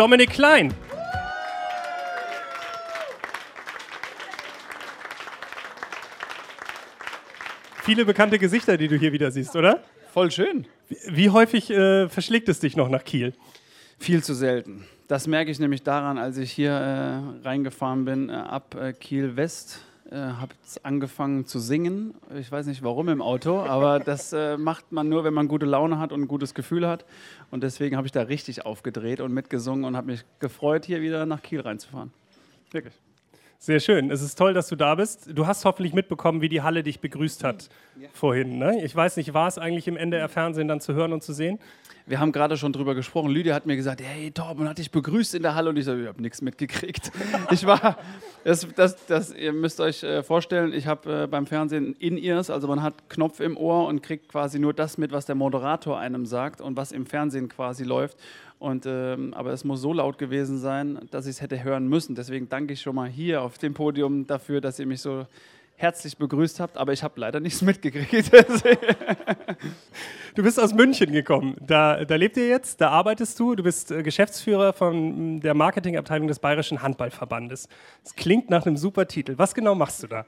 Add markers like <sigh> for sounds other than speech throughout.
Dominik Klein. Viele bekannte Gesichter, die du hier wieder siehst, oder? Voll schön. Wie, wie häufig äh, verschlägt es dich noch nach Kiel? Viel zu selten. Das merke ich nämlich daran, als ich hier äh, reingefahren bin, äh, ab äh, Kiel West. Äh, habe angefangen zu singen. Ich weiß nicht warum im Auto, aber das äh, macht man nur, wenn man gute Laune hat und ein gutes Gefühl hat. Und deswegen habe ich da richtig aufgedreht und mitgesungen und habe mich gefreut, hier wieder nach Kiel reinzufahren. Wirklich. Sehr schön. Es ist toll, dass du da bist. Du hast hoffentlich mitbekommen, wie die Halle dich begrüßt hat ja. vorhin. Ne? Ich weiß nicht, war es eigentlich im NDR-Fernsehen dann zu hören und zu sehen? Wir haben gerade schon drüber gesprochen. Lydia hat mir gesagt, hey Torben hat dich begrüßt in der Halle und ich so, ich habe nichts mitgekriegt. <laughs> ich war, das, das, das, ihr müsst euch äh, vorstellen, ich habe äh, beim Fernsehen In-Ears, also man hat Knopf im Ohr und kriegt quasi nur das mit, was der Moderator einem sagt und was im Fernsehen quasi läuft. Und, ähm, aber es muss so laut gewesen sein, dass ich es hätte hören müssen. Deswegen danke ich schon mal hier auf dem Podium dafür, dass ihr mich so herzlich begrüßt habt. Aber ich habe leider nichts <laughs> mitgekriegt. du bist aus München gekommen. Da, da lebt ihr jetzt, da arbeitest du. Du bist äh, Geschäftsführer von der Marketingabteilung des Bayerischen Handballverbandes. Das klingt nach einem super Titel. Was genau machst du da?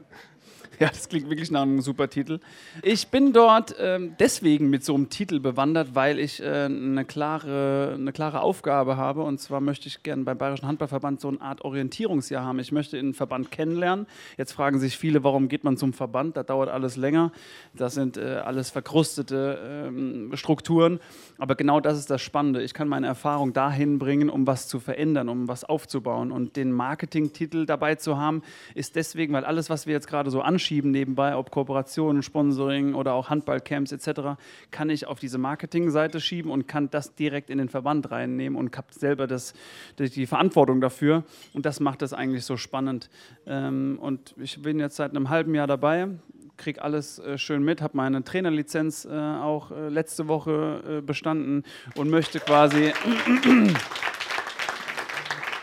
<laughs> Ja, das klingt wirklich nach einem super Titel. Ich bin dort ähm, deswegen mit so einem Titel bewandert, weil ich äh, eine, klare, eine klare Aufgabe habe. Und zwar möchte ich gerne beim Bayerischen Handballverband so eine Art Orientierungsjahr haben. Ich möchte den Verband kennenlernen. Jetzt fragen sich viele, warum geht man zum Verband? Da dauert alles länger. Das sind äh, alles verkrustete ähm, Strukturen. Aber genau das ist das Spannende. Ich kann meine Erfahrung dahin bringen, um was zu verändern, um was aufzubauen. Und den Marketingtitel dabei zu haben, ist deswegen, weil alles, was wir jetzt gerade so anschauen, anschieben nebenbei, ob Kooperationen, Sponsoring oder auch Handballcamps etc., kann ich auf diese Marketingseite schieben und kann das direkt in den Verband reinnehmen und habe selber das, die Verantwortung dafür. Und das macht das eigentlich so spannend. Ähm, und ich bin jetzt seit einem halben Jahr dabei, kriege alles äh, schön mit, habe meine Trainerlizenz äh, auch äh, letzte Woche bestanden und möchte quasi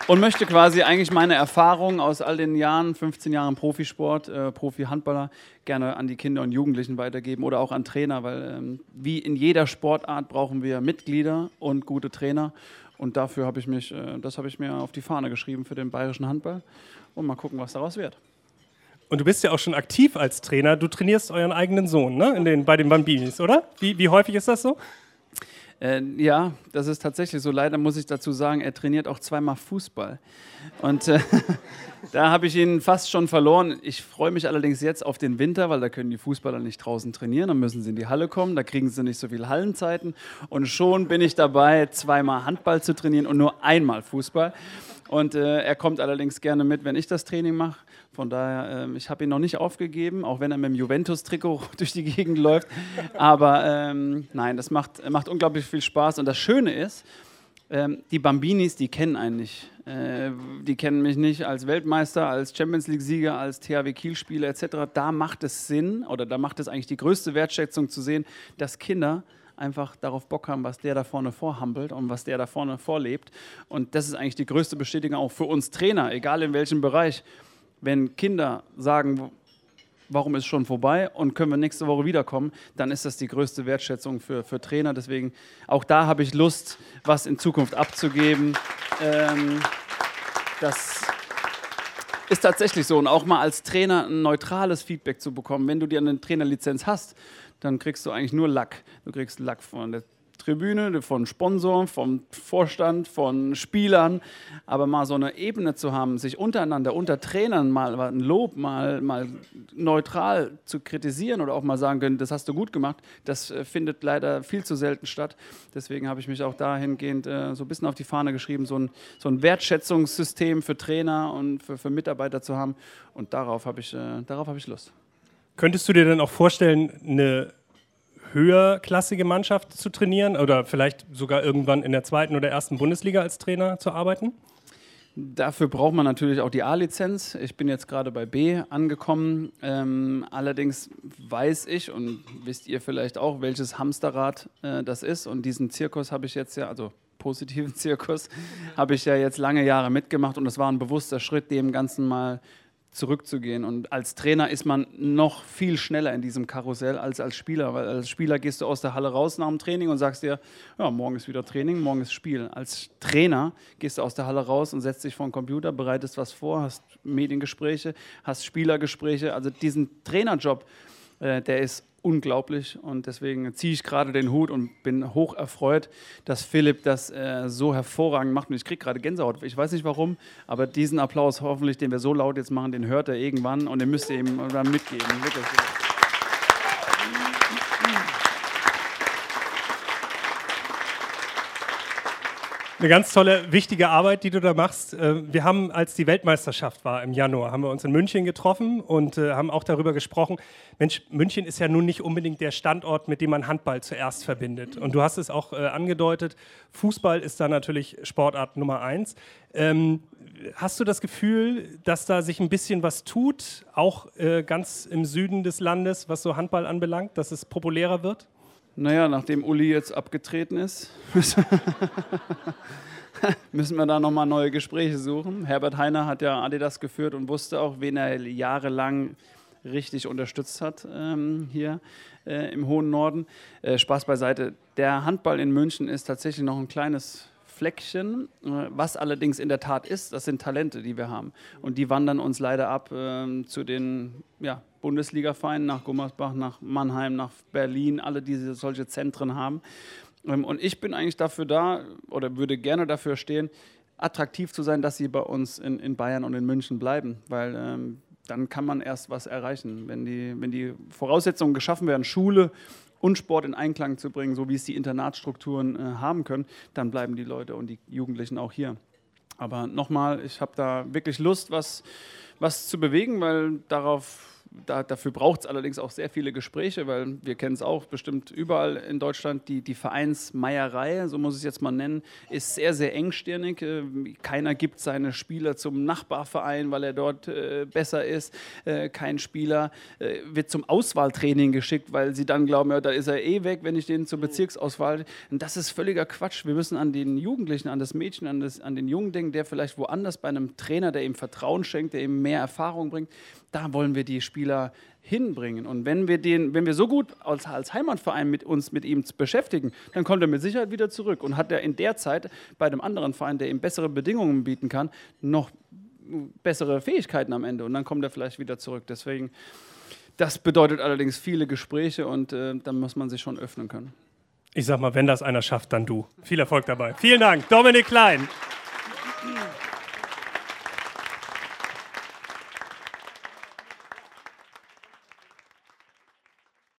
und möchte quasi eigentlich meine Erfahrungen aus all den Jahren, 15 Jahren Profisport, äh, Profi-Handballer, gerne an die Kinder und Jugendlichen weitergeben oder auch an Trainer, weil ähm, wie in jeder Sportart brauchen wir Mitglieder und gute Trainer. Und dafür habe ich mich, äh, das habe ich mir auf die Fahne geschrieben für den bayerischen Handball. Und mal gucken, was daraus wird. Und du bist ja auch schon aktiv als Trainer. Du trainierst euren eigenen Sohn, ne? In den, bei den Bambinis, oder? Wie, wie häufig ist das so? Äh, ja, das ist tatsächlich so. Leider muss ich dazu sagen, er trainiert auch zweimal Fußball. Und äh, <laughs> da habe ich ihn fast schon verloren. Ich freue mich allerdings jetzt auf den Winter, weil da können die Fußballer nicht draußen trainieren. Dann müssen sie in die Halle kommen, da kriegen sie nicht so viele Hallenzeiten. Und schon bin ich dabei, zweimal Handball zu trainieren und nur einmal Fußball. Und äh, er kommt allerdings gerne mit, wenn ich das Training mache. Von daher, ähm, ich habe ihn noch nicht aufgegeben, auch wenn er mit dem Juventus-Trikot <laughs> durch die Gegend läuft. Aber ähm, nein, das macht, macht unglaublich viel Spaß. Und das Schöne ist, ähm, die Bambinis, die kennen einen nicht. Äh, die kennen mich nicht als Weltmeister, als Champions League-Sieger, als THW Kiel-Spieler etc. Da macht es Sinn oder da macht es eigentlich die größte Wertschätzung zu sehen, dass Kinder einfach darauf Bock haben, was der da vorne vorhampelt und was der da vorne vorlebt. Und das ist eigentlich die größte Bestätigung auch für uns Trainer, egal in welchem Bereich. Wenn Kinder sagen, warum ist schon vorbei und können wir nächste Woche wiederkommen, dann ist das die größte Wertschätzung für, für Trainer. Deswegen auch da habe ich Lust, was in Zukunft abzugeben. Ähm, das ist tatsächlich so. Und auch mal als Trainer ein neutrales Feedback zu bekommen. Wenn du dir eine Trainerlizenz hast, dann kriegst du eigentlich nur Lack. Du kriegst Lack von der Tribüne, von Sponsoren, vom Vorstand, von Spielern. Aber mal so eine Ebene zu haben, sich untereinander, unter Trainern mal ein Lob, mal, mal neutral zu kritisieren oder auch mal sagen können, das hast du gut gemacht, das äh, findet leider viel zu selten statt. Deswegen habe ich mich auch dahingehend äh, so ein bisschen auf die Fahne geschrieben, so ein, so ein Wertschätzungssystem für Trainer und für, für Mitarbeiter zu haben. Und darauf habe ich, äh, darauf hab ich Lust. Könntest du dir dann auch vorstellen, eine höherklassige Mannschaft zu trainieren oder vielleicht sogar irgendwann in der zweiten oder ersten Bundesliga als Trainer zu arbeiten? Dafür braucht man natürlich auch die A-Lizenz. Ich bin jetzt gerade bei B angekommen. Ähm, allerdings weiß ich und wisst ihr vielleicht auch, welches Hamsterrad äh, das ist. Und diesen Zirkus habe ich jetzt ja, also positiven <laughs> Zirkus, habe ich ja jetzt lange Jahre mitgemacht und es war ein bewusster Schritt, dem Ganzen mal zurückzugehen. Und als Trainer ist man noch viel schneller in diesem Karussell als als Spieler, weil als Spieler gehst du aus der Halle raus nach dem Training und sagst dir, ja, morgen ist wieder Training, morgen ist Spiel. Als Trainer gehst du aus der Halle raus und setzt dich vor den Computer, bereitest was vor, hast Mediengespräche, hast Spielergespräche. Also diesen Trainerjob, äh, der ist unglaublich und deswegen ziehe ich gerade den Hut und bin hoch erfreut, dass Philipp das äh, so hervorragend macht und ich kriege gerade Gänsehaut. Ich weiß nicht warum, aber diesen Applaus hoffentlich, den wir so laut jetzt machen, den hört er irgendwann und den müsst ihr ihm dann mitgeben. Wirklich. Eine ganz tolle, wichtige Arbeit, die du da machst. Äh, wir haben, als die Weltmeisterschaft war im Januar, haben wir uns in München getroffen und äh, haben auch darüber gesprochen. Mensch, München ist ja nun nicht unbedingt der Standort, mit dem man Handball zuerst verbindet. Und du hast es auch äh, angedeutet, Fußball ist da natürlich Sportart Nummer eins. Ähm, hast du das Gefühl, dass da sich ein bisschen was tut, auch ganz im Süden des Landes, was so Handball anbelangt, dass es populärer wird? Naja, nachdem Uli jetzt abgetreten ist, <laughs> müssen wir da nochmal neue Gespräche suchen. Herbert Heiner hat ja Adidas geführt und wusste auch, wen er jahrelang richtig unterstützt hat ähm, hier äh, im hohen Norden. Äh, Spaß beiseite. Der Handball in München ist tatsächlich noch ein kleines Fleckchen. Äh, was allerdings in der Tat ist, das sind Talente, die wir haben. Und die wandern uns leider ab äh, zu den ja, Bundesliga-Vereinen, nach Gummersbach, nach Mannheim, nach Berlin, alle, die solche Zentren haben. Ähm, und ich bin eigentlich dafür da oder würde gerne dafür stehen, attraktiv zu sein, dass sie bei uns in, in Bayern und in München bleiben. Weil ähm, dann kann man erst was erreichen. Wenn die, wenn die Voraussetzungen geschaffen werden, Schule und Sport in Einklang zu bringen, so wie es die Internatsstrukturen äh, haben können, dann bleiben die Leute und die Jugendlichen auch hier. Aber nochmal, ich habe da wirklich Lust, was, was zu bewegen, weil darauf da, dafür braucht es allerdings auch sehr viele Gespräche, weil wir kennen es auch bestimmt überall in Deutschland. Die, die Vereinsmeierei, so muss ich es jetzt mal nennen, ist sehr, sehr engstirnig. Äh, keiner gibt seine Spieler zum Nachbarverein, weil er dort äh, besser ist. Äh, kein Spieler äh, wird zum Auswahltraining geschickt, weil sie dann glauben, ja, da ist er eh weg, wenn ich den zur Bezirksauswahl. Und das ist völliger Quatsch. Wir müssen an den Jugendlichen, an das Mädchen, an, das, an den Jungen denken, der vielleicht woanders bei einem Trainer, der ihm Vertrauen schenkt, der ihm mehr Erfahrung bringt, da wollen wir die Spieler hinbringen. Und wenn wir, den, wenn wir so gut als, als Heimatverein mit uns mit ihm beschäftigen, dann kommt er mit Sicherheit wieder zurück und hat er in der Zeit bei einem anderen Verein, der ihm bessere Bedingungen bieten kann, noch bessere Fähigkeiten am Ende und dann kommt er vielleicht wieder zurück. Deswegen, das bedeutet allerdings viele Gespräche und äh, dann muss man sich schon öffnen können. Ich sag mal, wenn das einer schafft, dann du. Viel Erfolg dabei. Vielen Dank, Dominik Klein. Applaus